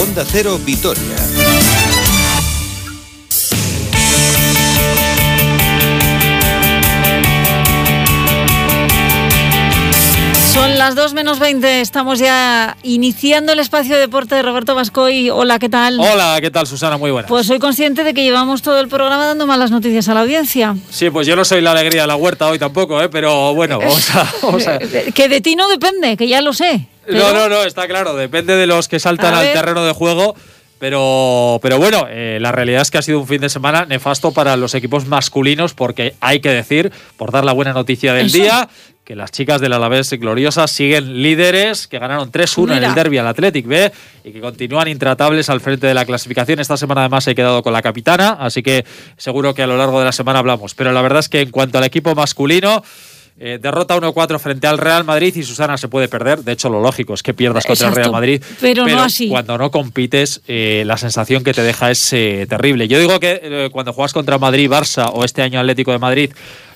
Onda Cero Vitoria. Las 2 menos 20, estamos ya iniciando el espacio de deporte de Roberto Vascoy. Hola, ¿qué tal? Hola, ¿qué tal Susana? Muy buena. Pues soy consciente de que llevamos todo el programa dando malas noticias a la audiencia. Sí, pues yo no soy la alegría de la huerta hoy tampoco, ¿eh? pero bueno, vamos a, vamos a... Que de ti no depende, que ya lo sé. No, no, no, está claro, depende de los que saltan al terreno de juego. Pero, pero bueno, eh, la realidad es que ha sido un fin de semana nefasto para los equipos masculinos porque hay que decir, por dar la buena noticia del día, que las chicas del Alavés gloriosas siguen líderes, que ganaron 3-1 en el derby al Athletic B y que continúan intratables al frente de la clasificación. Esta semana además he quedado con la capitana, así que seguro que a lo largo de la semana hablamos. Pero la verdad es que en cuanto al equipo masculino... Eh, derrota 1-4 frente al Real Madrid y Susana se puede perder. De hecho, lo lógico es que pierdas contra el Real Madrid. Pero, no así. Cuando no compites, eh, la sensación que te deja es eh, terrible. Yo digo que cuando juegas contra Madrid, Barça o este año Atlético de Madrid,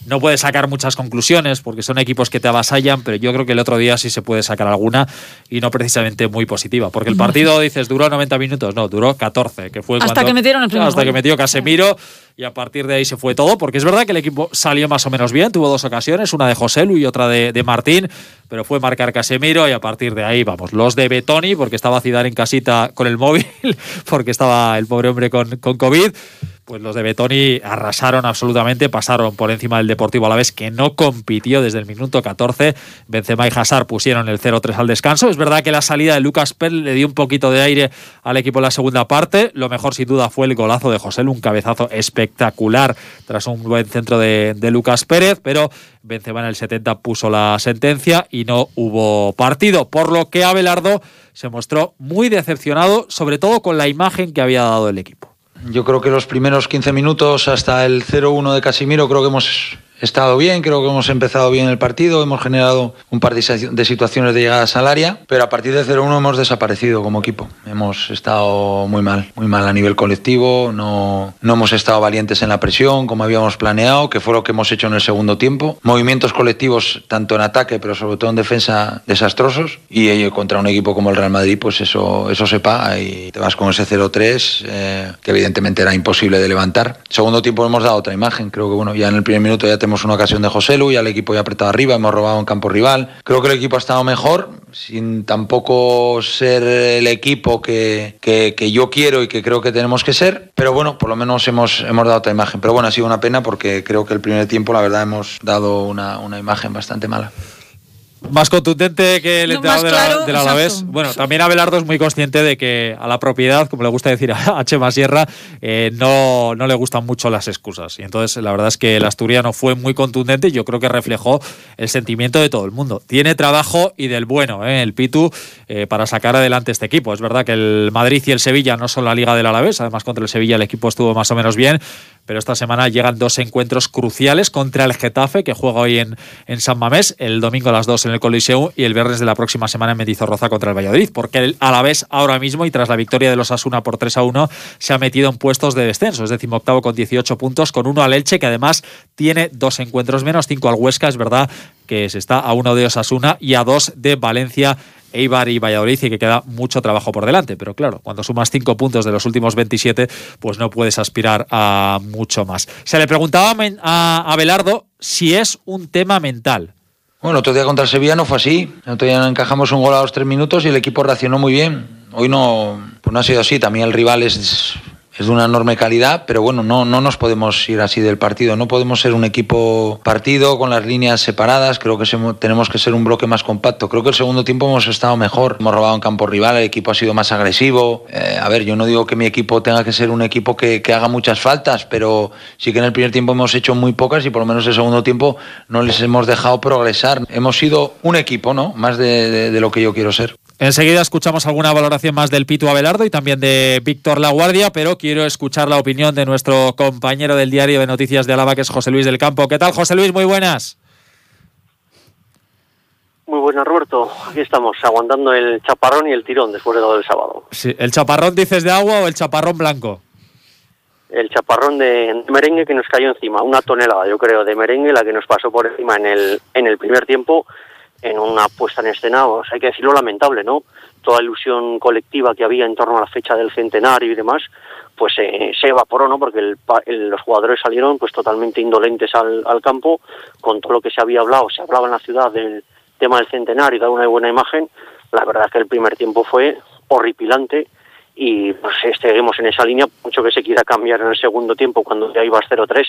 no puedes sacar muchas conclusiones porque son equipos que te avasallan, pero yo creo que el otro día sí se puede sacar alguna y no precisamente muy positiva. Porque el partido, dices, duró 90 minutos, no, duró 14, que fue hasta que metieron el primer Hasta que metió Casemiro y a partir de ahí se fue todo, porque es verdad que el equipo salió más o menos bien, tuvo dos ocasiones, una de José Lu y otra de, Martín, pero fue marcar Casemiro y a partir de ahí, vamos, los de Betoni, porque estaba Zidane en casita con el móvil, porque estaba el pobre hombre con, con COVID pues los de Betoni arrasaron absolutamente, pasaron por encima del Deportivo a la vez que no compitió desde el minuto 14. Benzema y Hazard pusieron el 0-3 al descanso. Es verdad que la salida de Lucas Pérez le dio un poquito de aire al equipo en la segunda parte. Lo mejor sin duda fue el golazo de José, un cabezazo espectacular tras un buen centro de, de Lucas Pérez, pero Benzema en el 70 puso la sentencia y no hubo partido, por lo que Abelardo se mostró muy decepcionado, sobre todo con la imagen que había dado el equipo. Yo creo que los primeros 15 minutos hasta el 0-1 de Casimiro creo que hemos estado bien, creo que hemos empezado bien el partido, hemos generado un par de situaciones de llegadas al área, pero a partir de 0-1 hemos desaparecido como equipo. Hemos estado muy mal, muy mal a nivel colectivo, no, no hemos estado valientes en la presión como habíamos planeado, que fue lo que hemos hecho en el segundo tiempo. Movimientos colectivos tanto en ataque, pero sobre todo en defensa desastrosos y eh, contra un equipo como el Real Madrid, pues eso, eso se paga y te vas con ese 0-3 eh, que evidentemente era imposible de levantar. Segundo tiempo hemos dado otra imagen, creo que bueno, ya en el primer minuto ya tenemos una ocasión de José Lu, ya el equipo ya apretado arriba, hemos robado en campo rival. Creo que el equipo ha estado mejor, sin tampoco ser el equipo que, que, yo quiero y que creo que tenemos que ser, pero bueno, por lo menos hemos, hemos dado otra imagen. Pero bueno, ha sido una pena porque creo que el primer tiempo, la verdad, hemos dado una, una imagen bastante mala más contundente que el entrenador de la, Alavés. Bueno, también Abelardo es muy consciente de que a la propiedad, como le gusta decir a Chema Sierra, eh, no, no le gustan mucho las excusas. Y entonces la verdad es que el asturiano fue muy contundente y yo creo que reflejó el sentimiento de todo el mundo. Tiene trabajo y del bueno, eh, el Pitu, eh, para sacar adelante este equipo. Es verdad que el Madrid y el Sevilla no son la liga del Alavés, además contra el Sevilla el equipo estuvo más o menos bien, pero esta semana llegan dos encuentros cruciales contra el Getafe, que juega hoy en, en San Mamés, el domingo a las 2 en el Coliseo y el viernes de la próxima semana en Mendizorroza contra el Valladolid, porque el Alavés ahora mismo y tras la victoria de los Asuna por 3 a 1 se ha metido en puestos de descenso, es decimoctavo con 18 puntos, con uno al Elche, que además tiene dos encuentros menos, cinco al Huesca, es verdad que se está a uno de Osasuna y a dos de Valencia Eibar y Valladolid y que queda mucho trabajo por delante. Pero claro, cuando sumas cinco puntos de los últimos 27, pues no puedes aspirar a mucho más. Se le preguntaba a Abelardo si es un tema mental. Bueno, otro día contra Sevilla no fue así. El otro día encajamos un gol a los tres minutos y el equipo reaccionó muy bien. Hoy no, pues no ha sido así. También el rival es es de una enorme calidad, pero bueno, no, no nos podemos ir así del partido. No podemos ser un equipo partido con las líneas separadas. Creo que tenemos que ser un bloque más compacto. Creo que el segundo tiempo hemos estado mejor. Hemos robado en campo rival, el equipo ha sido más agresivo. Eh, a ver, yo no digo que mi equipo tenga que ser un equipo que, haga muchas faltas, pero sí que en el primer tiempo hemos hecho muy pocas y por lo menos el segundo tiempo no les hemos dejado progresar. Hemos sido un equipo, ¿no? Más de lo que yo quiero ser. Enseguida escuchamos alguna valoración más del Pitu Abelardo y también de Víctor Laguardia, pero quiero escuchar la opinión de nuestro compañero del diario de noticias de Álava, que es José Luis del Campo. ¿Qué tal, José Luis? Muy buenas. Muy buenas, Roberto. Aquí estamos, aguantando el chaparrón y el tirón después de todo el sábado. Sí, ¿El chaparrón dices de agua o el chaparrón blanco? El chaparrón de merengue que nos cayó encima, una tonelada, yo creo, de merengue, la que nos pasó por encima en el, en el primer tiempo en una puesta en escena, hay que decirlo lamentable, ¿no? toda ilusión colectiva que había en torno a la fecha del centenario y demás, pues eh, se evaporó, ¿no? Porque los jugadores salieron pues totalmente indolentes al, al, campo con todo lo que se había hablado, se hablaba en la ciudad del tema del centenario y dar una buena imagen. La verdad es que el primer tiempo fue horripilante y pues seguimos en esa línea, mucho que se quiera cambiar en el segundo tiempo cuando ya ibas 0-3,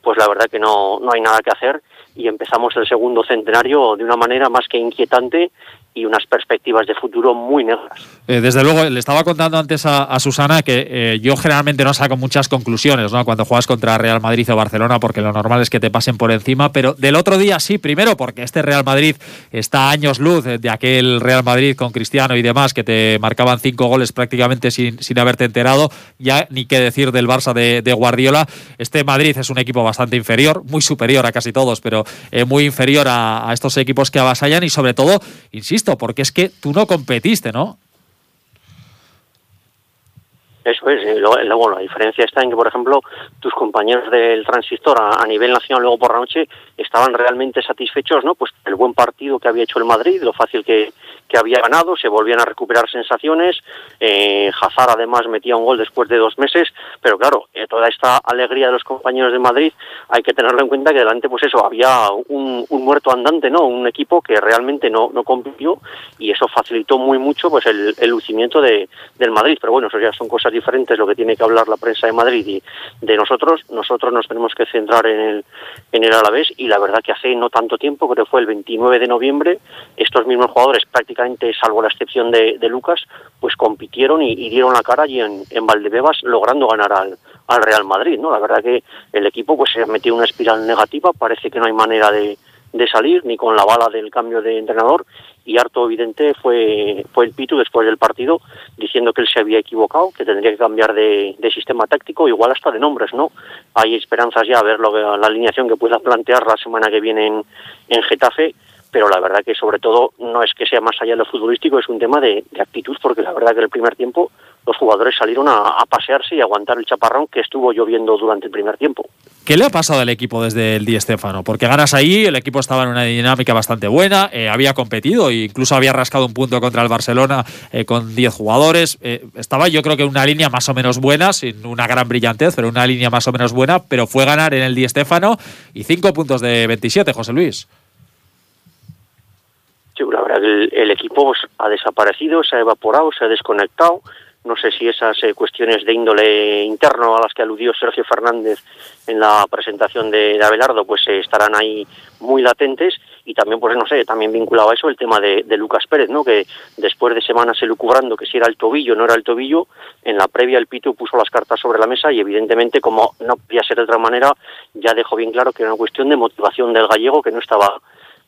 pues la verdad que no, no hay nada que hacer y empezamos el segundo centenario de una manera más que inquietante y unas perspectivas de futuro muy negras. Eh, desde luego, le estaba contando antes a, Susana que eh, yo generalmente no saco muchas conclusiones ¿no? cuando juegas contra Real Madrid o Barcelona, porque lo normal es que te pasen por encima, pero del otro día sí, primero porque este Real Madrid está años luz de aquel Real Madrid con Cristiano y demás, que te marcaban cinco goles prácticamente sin, sin haberte enterado, ya ni qué decir del Barça de, Guardiola. Este Madrid es un equipo bastante inferior, muy superior a casi todos, pero eh, muy inferior a, a estos equipos que avasallan y sobre todo, insisto, porque es que tú no competiste, ¿no? Eso es, y luego, la diferencia está en que, por ejemplo, tus compañeros del transistor a, nivel nacional luego por la noche estaban realmente satisfechos, ¿no? Pues el buen partido que había hecho el Madrid, lo fácil que, que había ganado, se volvían a recuperar sensaciones, eh, Hazard además metía un gol después de dos meses, pero claro, eh, toda esta alegría de los compañeros de Madrid hay que tenerlo en cuenta que delante pues eso, había un, muerto andante, ¿no? Un equipo que realmente no, no compitió y eso facilitó muy mucho pues el, lucimiento de, del Madrid, pero bueno, eso ya son cosas diferentes lo que tiene que hablar la prensa de Madrid y de nosotros, nosotros nos tenemos que centrar en el, en el Alavés y la verdad que hace no tanto tiempo, creo que fue el 29 de noviembre, estos mismos jugadores prácticamente salvo la excepción de, Lucas, pues compitieron y, dieron la cara allí en, en Valdebebas, logrando ganar al, al Real Madrid, ¿no? La verdad que el equipo pues se ha metido en una espiral negativa, parece que no hay manera de, de salir ni con la bala del cambio de entrenador y harto evidente fue fue el Pitu después del partido diciendo que él se había equivocado, que tendría que cambiar de, de sistema táctico, igual hasta de nombres, ¿no? Hay esperanzas ya a ver lo la alineación que pueda plantear la semana que viene en, en Getafe pero la verdad que sobre todo no es que sea más allá de lo futbolístico, es un tema de, actitud, porque la verdad que el primer tiempo los jugadores salieron a, pasearse y aguantar el chaparrón que estuvo lloviendo durante el primer tiempo. ¿Qué le ha pasado al equipo desde el Di Stéfano? Porque ganas ahí, el equipo estaba en una dinámica bastante buena, eh, había competido incluso había rascado un punto contra el Barcelona eh, con 10 jugadores. Eh, estaba yo creo que en una línea más o menos buena, sin una gran brillantez, pero una línea más o menos buena, pero fue ganar en el Di Stéfano y 5 puntos de 27, José Luis. Sí, la verdad que el, equipo ha desaparecido, se ha evaporado, se ha desconectado. No sé si esas eh, cuestiones de índole interno a las que aludió Sergio Fernández en la presentación de, Abelardo pues eh, estarán ahí muy latentes y también pues no sé también vinculado a eso el tema de, Lucas Pérez no que después de semanas elucubrando que si era el tobillo no era el tobillo en la previa el Pitu puso las cartas sobre la mesa y evidentemente como no podía ser de otra manera ya dejó bien claro que era una cuestión de motivación del gallego que no estaba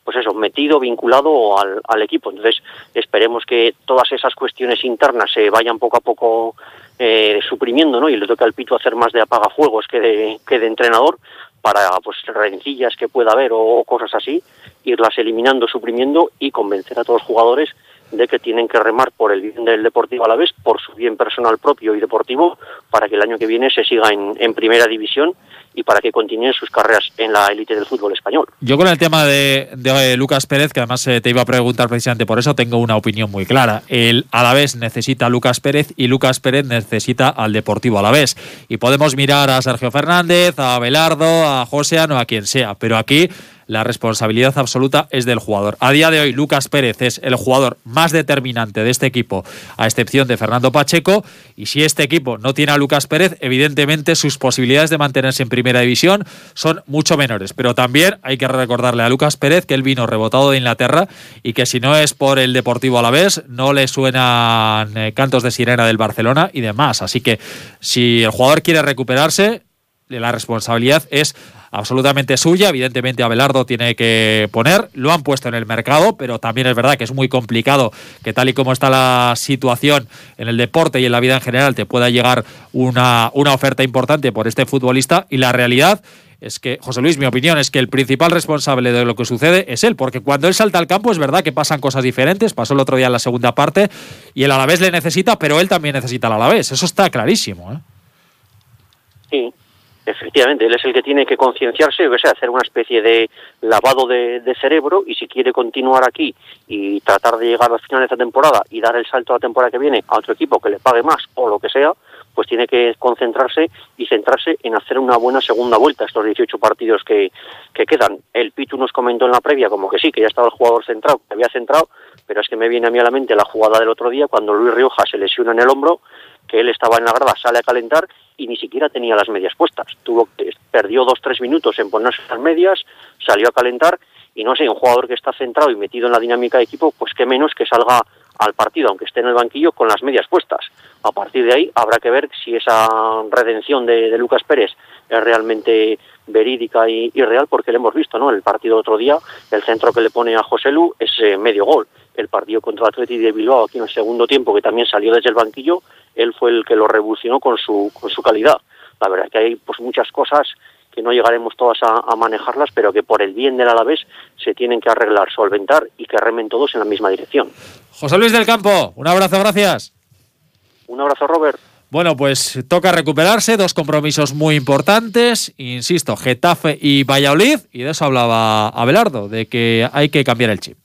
pues eso, metido, vinculado al, al, equipo. Entonces, esperemos que todas esas cuestiones internas se vayan poco a poco eh, suprimiendo, ¿no? Y le toca al Pito hacer más de apagafuegos que de, que de entrenador para, pues, rencillas que pueda haber o cosas así, irlas eliminando, suprimiendo y convencer a todos los jugadores de que tienen que remar por el bien del Deportivo a la vez, por su bien personal propio y deportivo, para que el año que viene se siga en, en primera división y para que continúen sus carreras en la élite del fútbol español. Yo con el tema de, de Lucas Pérez, que además eh, te iba a preguntar precisamente por eso, tengo una opinión muy clara. El Alavés necesita Lucas Pérez y Lucas Pérez necesita al Deportivo Alavés. Y podemos mirar a Sergio Fernández, a Belardo, a Joseano, a quien sea, pero aquí la responsabilidad absoluta es del jugador. A día de hoy, Lucas Pérez es el jugador más determinante de este equipo, a excepción de Fernando Pacheco. Y si este equipo no tiene a Lucas Pérez, evidentemente sus posibilidades de mantenerse en primera división son mucho menores. Pero también hay que recordarle a Lucas Pérez que él vino rebotado de Inglaterra y que si no es por el Deportivo a la vez, no le suenan eh, cantos de sirena del Barcelona y demás. Así que si el jugador quiere recuperarse, la responsabilidad es absolutamente suya. Evidentemente, Abelardo tiene que poner. Lo han puesto en el mercado, pero también es verdad que es muy complicado que, tal y como está la situación en el deporte y en la vida en general, te pueda llegar una, una oferta importante por este futbolista. Y la realidad es que, José Luis, mi opinión es que el principal responsable de lo que sucede es él, porque cuando él salta al campo es verdad que pasan cosas diferentes, pasó el otro día en la segunda parte, y el Alavés le necesita, pero él también necesita al Alavés, eso está clarísimo. ¿eh? Sí, Efectivamente, él es el que tiene que concienciarse, o sea, hacer una especie de lavado de, cerebro y si quiere continuar aquí y tratar de llegar al final de esta temporada y dar el salto a la temporada que viene a otro equipo que le pague más o lo que sea, pues tiene que concentrarse y centrarse en hacer una buena segunda vuelta estos 18 partidos que, que quedan. El Pitu nos comentó en la previa como que sí, que ya estaba el jugador centrado, que había centrado, pero es que me viene a mí a la mente la jugada del otro día cuando Luis Rioja se lesiona en el hombro que él estaba en la grada, sale a calentar y ni siquiera tenía las medias puestas. Tuvo, perdió dos, tres minutos en ponerse las medias, salió a calentar y no sé, un jugador que está centrado y metido en la dinámica de equipo, pues qué menos que salga al partido, aunque esté en el banquillo, con las medias puestas. A partir de ahí habrá que ver si esa redención de, Lucas Pérez es realmente verídica y, real, porque lo hemos visto, ¿no? El partido otro día, el centro que le pone a José Lu es eh, medio gol. El partido contra el Atleti de Bilbao aquí en el segundo tiempo, que también salió desde el banquillo, él fue el que lo revolucionó con su, con su calidad. La verdad es que hay pues muchas cosas que no llegaremos todas a, manejarlas, pero que por el bien del Alavés se tienen que arreglar, solventar y que remen todos en la misma dirección. José Luis del Campo, un abrazo, gracias. Un abrazo, Robert. Bueno, pues toca recuperarse, dos compromisos muy importantes, insisto, Getafe y Valladolid, y de eso hablaba Abelardo, de que hay que cambiar el chip.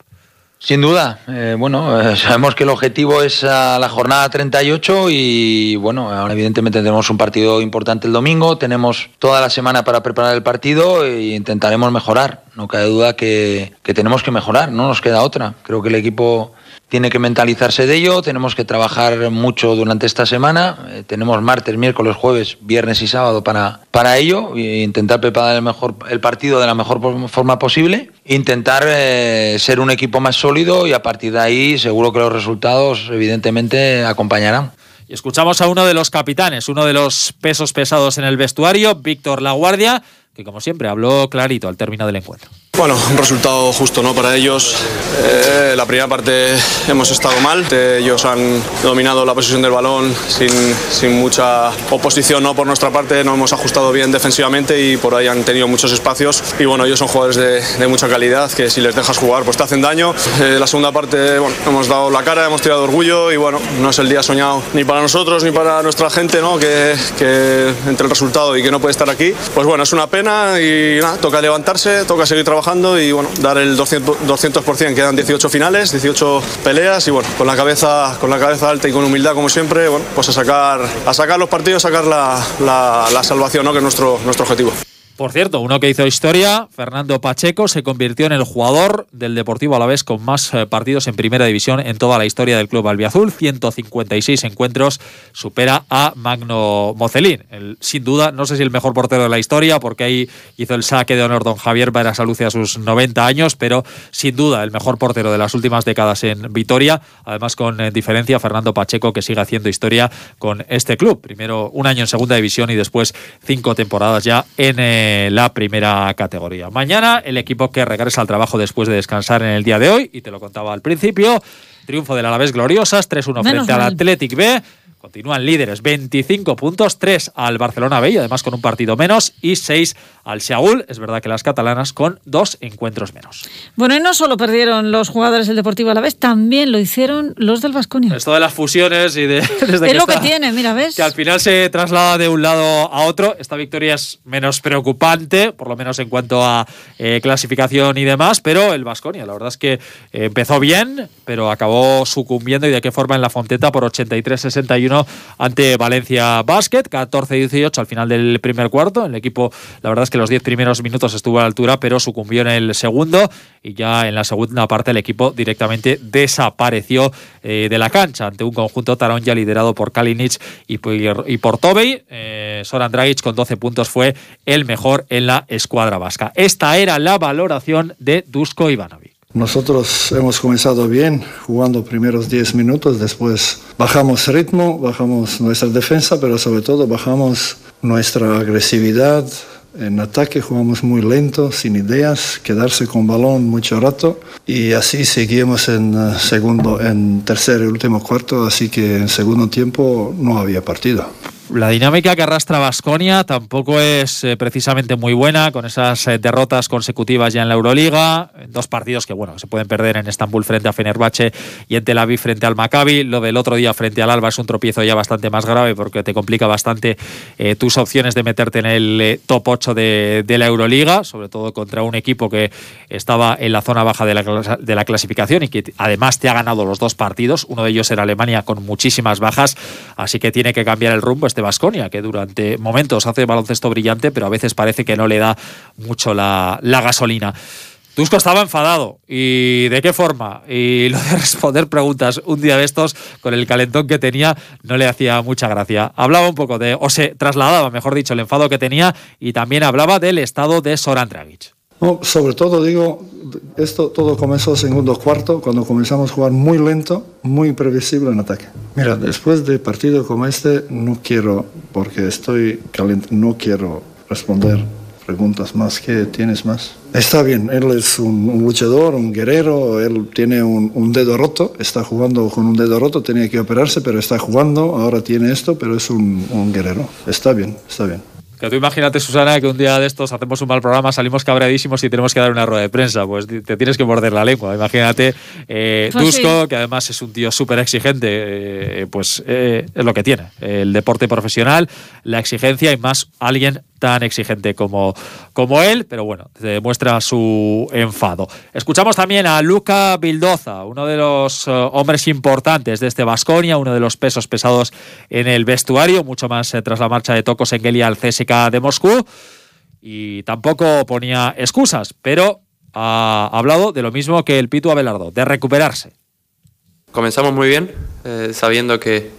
Sin duda, eh, bueno, eh, sabemos que el objetivo es la jornada 38 y bueno, ahora evidentemente tenemos un partido importante el domingo, tenemos toda la semana para preparar el partido e intentaremos mejorar. No cabe duda que tenemos que mejorar, no nos queda otra. Creo que el equipo tiene que mentalizarse de ello, tenemos que trabajar mucho durante esta semana, eh, tenemos martes, miércoles, jueves, viernes y sábado para, para ello, e intentar preparar el, mejor, el partido de la mejor forma posible, intentar eh, ser un equipo más sólido y a partir de ahí seguro que los resultados evidentemente acompañarán. Y escuchamos a uno de los capitanes, uno de los pesos pesados en el vestuario, Víctor Laguardia, que como siempre habló clarito al término del encuentro. Bueno, un resultado justo ¿no? para ellos. Eh, la primera parte hemos estado mal. Ellos han dominado la posición del balón sin, sin, mucha oposición ¿no? por nuestra parte. No hemos ajustado bien defensivamente y por ahí han tenido muchos espacios. Y bueno, ellos son jugadores de, de mucha calidad que si les dejas jugar pues te hacen daño. Eh, la segunda parte bueno, hemos dado la cara, hemos tirado orgullo y bueno, no es el día soñado ni para nosotros ni para nuestra gente ¿no? que, que entre el resultado y que no puede estar aquí. Pues bueno, es una pena y nada, toca levantarse, toca seguir trabajando y bueno, dar el 200%, 200%. Quedan 18 finales, 18 peleas y bueno, con la cabeza, con la cabeza alta y con humildad como siempre, bueno, pues a sacar, a sacar los partidos, a sacar la, la, la salvación, ¿no? que es nuestro, nuestro objetivo. Por cierto, uno que hizo historia, Fernando Pacheco, se convirtió en el jugador del Deportivo Alavés con más eh, partidos en primera división en toda la historia del club albiazul. 156 encuentros, supera a Magno Mocelín. sin duda, no sé si el mejor portero de la historia, porque ahí hizo el saque de honor don Javier Barasaluce a sus 90 años, pero sin duda el mejor portero de las últimas décadas en Vitoria. Además, con eh, diferencia, Fernando Pacheco, que sigue haciendo historia con este club. Primero un año en segunda división y después cinco temporadas ya en. Eh, la primera categoría. Mañana el equipo que regresa al trabajo después de descansar en el día de hoy, y te lo contaba al principio, triunfo del Alavés gloriosas, 3-1 frente al Athletic B. Continúan líderes, 25 puntos, 3 al Barcelona B y además con un partido menos y 6 al Seaul. Es verdad que las catalanas con dos encuentros menos. Bueno, y no solo perdieron los jugadores del Deportivo a la vez, también lo hicieron los del Vasconia. Esto de las fusiones y de... Desde es lo que tiene, mira, ¿ves? Que al final se traslada de un lado a otro. Esta victoria es menos preocupante, por lo menos en cuanto a eh, clasificación y demás, pero el Vasconia, la verdad es que eh, empezó bien, pero acabó sucumbiendo y de qué forma en la Fonteta por 83-61 ante Valencia Basket, 14-18 al final del primer cuarto. El equipo, la verdad es que los 10 primeros minutos estuvo a la altura, pero sucumbió en el segundo y ya en la segunda parte el equipo directamente desapareció eh, de la cancha ante un conjunto tarón ya liderado por Kalinic y por, Tobey. Eh, Soran con 12 puntos fue el mejor en la escuadra vasca. Esta era la valoración de Dusko Ivanovic. Nosotros hemos comenzado bien, jugando primeros 10 minutos, después bajamos ritmo, bajamos nuestra defensa, pero sobre todo bajamos nuestra agresividad. En ataque jugamos muy lento, sin ideas, quedarse con balón mucho rato y así seguimos en eh, segundo, en tercer y último cuarto, así que en segundo tiempo no había partido. La dinámica que arrastra Vasconia tampoco es eh, precisamente muy buena, con esas eh, derrotas consecutivas ya en la Euroliga, dos partidos que bueno se pueden perder en Estambul frente a Fenerbahce y en Tel Aviv frente al Maccabi. Lo del otro día frente al Alba es un tropiezo ya bastante más grave porque te complica bastante eh, tus opciones de meterte en el top 8 de, la Euroliga, sobre todo contra un equipo que estaba en la zona baja de la, de la clasificación y que además te ha ganado los dos partidos. Uno de ellos era Alemania con muchísimas bajas, así que tiene que cambiar el rumbo de Basconia, que durante momentos hace baloncesto brillante, pero a veces parece que no le da mucho la, gasolina. Tusco estaba enfadado. ¿Y de qué forma? Y lo de responder preguntas un día de estos, con el calentón que tenía, no le hacía mucha gracia. Hablaba un poco de, o se trasladaba, mejor dicho, el enfado que tenía y también hablaba del estado de Soran Dragic. No, sobre todo digo, esto todo comenzó segundo cuarto, cuando comenzamos a jugar muy lento, muy imprevisible en ataque. Mira, después de partido como este, no quiero, porque estoy caliente, no quiero responder preguntas más que tienes más. Está bien, él es un, luchador, un guerrero, él tiene un, un, dedo roto, está jugando con un dedo roto, tenía que operarse, pero está jugando, ahora tiene esto, pero es un, un guerrero. Está bien, está bien. Que tú imagínate, Susana, que un día de estos hacemos un mal programa, salimos cabreadísimos y tenemos que dar una rueda de prensa. Pues te tienes que morder la lengua. Imagínate, eh, pues que además es un tío súper exigente, eh, pues eh, es lo que tiene. El deporte profesional, la exigencia y más alguien tan exigente como, como él, pero bueno, demuestra su enfado. Escuchamos también a Luca Bildoza, uno de los eh, hombres importantes de este Vasconia, uno de los pesos pesados en el vestuario, mucho más eh, tras la marcha de Tocos Engeli al CSK de Moscú, y tampoco ponía excusas, pero ha hablado de lo mismo que el Pitu Abelardo, de recuperarse. Comenzamos muy bien, eh, sabiendo que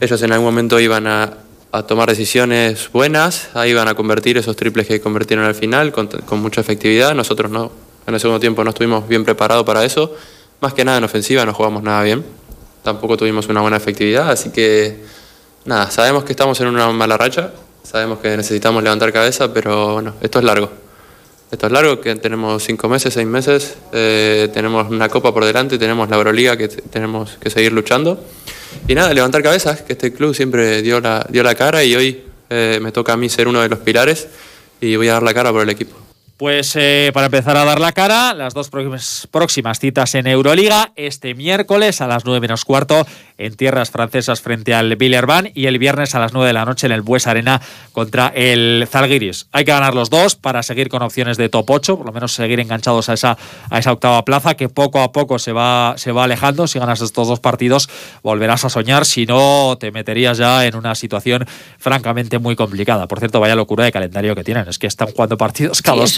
ellos en algún momento iban a, a tomar decisiones buenas, ahí van a convertir esos triples que convirtieron al final con, mucha efectividad. Nosotros no, en el segundo tiempo no estuvimos bien preparados para eso. Más que nada en ofensiva no jugamos nada bien. Tampoco tuvimos una buena efectividad, así que nada, sabemos que estamos en una mala racha, sabemos que necesitamos levantar cabeza, pero bueno, esto es largo. Esto es largo, que tenemos cinco meses, seis meses, eh, tenemos una copa por delante, tenemos la Euroliga que tenemos que seguir luchando. Y nada, levantar cabezas, que este club siempre dio la, dio la cara y hoy eh, me toca a mí ser uno de los pilares y voy a dar la cara por el equipo. Pues eh, para empezar a dar la cara, las dos próximas citas en Euroliga, este miércoles a las 9 menos cuarto en tierras francesas frente al Villerban y el viernes a las 9 de la noche en el Bues Arena contra el Zalgiris. Hay que ganar los dos para seguir con opciones de top 8, por lo menos seguir enganchados a esa, a esa octava plaza que poco a poco se va, se va alejando. Si ganas estos dos partidos volverás a soñar, si no te meterías ya en una situación francamente muy complicada. Por cierto, vaya locura de calendario que tienen, es que están jugando partidos cada dos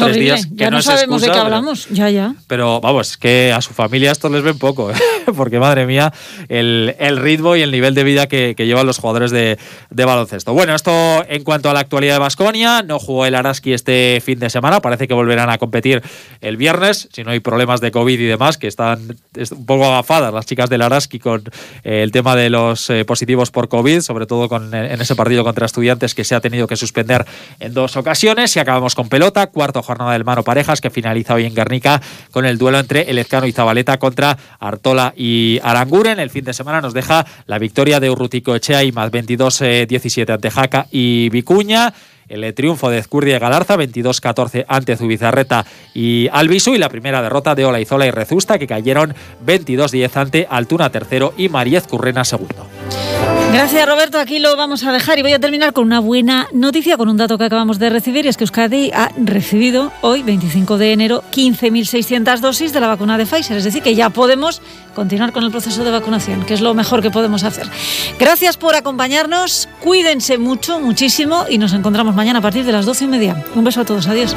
ya no, sabemos de qué hablamos. ya, ya. Pero vamos, que a su familia esto les ven poco, ¿eh? porque madre mía, el, ritmo y el nivel de vida que, llevan los jugadores de, baloncesto. Bueno, esto en cuanto a la actualidad de Basconia, no jugó el Araski este fin de semana, parece que volverán a competir el viernes, si no hay problemas de COVID y demás, que están un poco agafadas las chicas del Araski con eh, el tema de los eh, positivos por COVID, sobre todo con, en ese partido contra estudiantes que se ha tenido que suspender en dos ocasiones. Y acabamos con pelota, cuarto jornada del Mano Parejas, que finaliza hoy en Guernica con el duelo entre Elezcano y Zabaleta contra Artola y Aranguren. El fin de semana nos deja la victoria de Urrutico Echea y más 22-17 ante Jaca y Vicuña el triunfo de Ezcurdia y Galarza, 22-14 ante Zubizarreta y Albisu, y la primera derrota de Olaizola y Rezusta, que cayeron 22-10 ante Altuna tercero y Mariez Currena segundo. Gracias Roberto, aquí lo vamos a dejar y voy a terminar con una buena noticia, con un dato que acabamos de recibir y es que Euskadi ha recibido hoy, 25 de enero, 15.600 dosis de la vacuna de Pfizer, es decir, que ya podemos continuar con el proceso de vacunación, que es lo mejor que podemos hacer. Gracias por acompañarnos, cuídense mucho, muchísimo y nos encontramos mañana a partir de las 12 y media. Un beso a todos, adiós.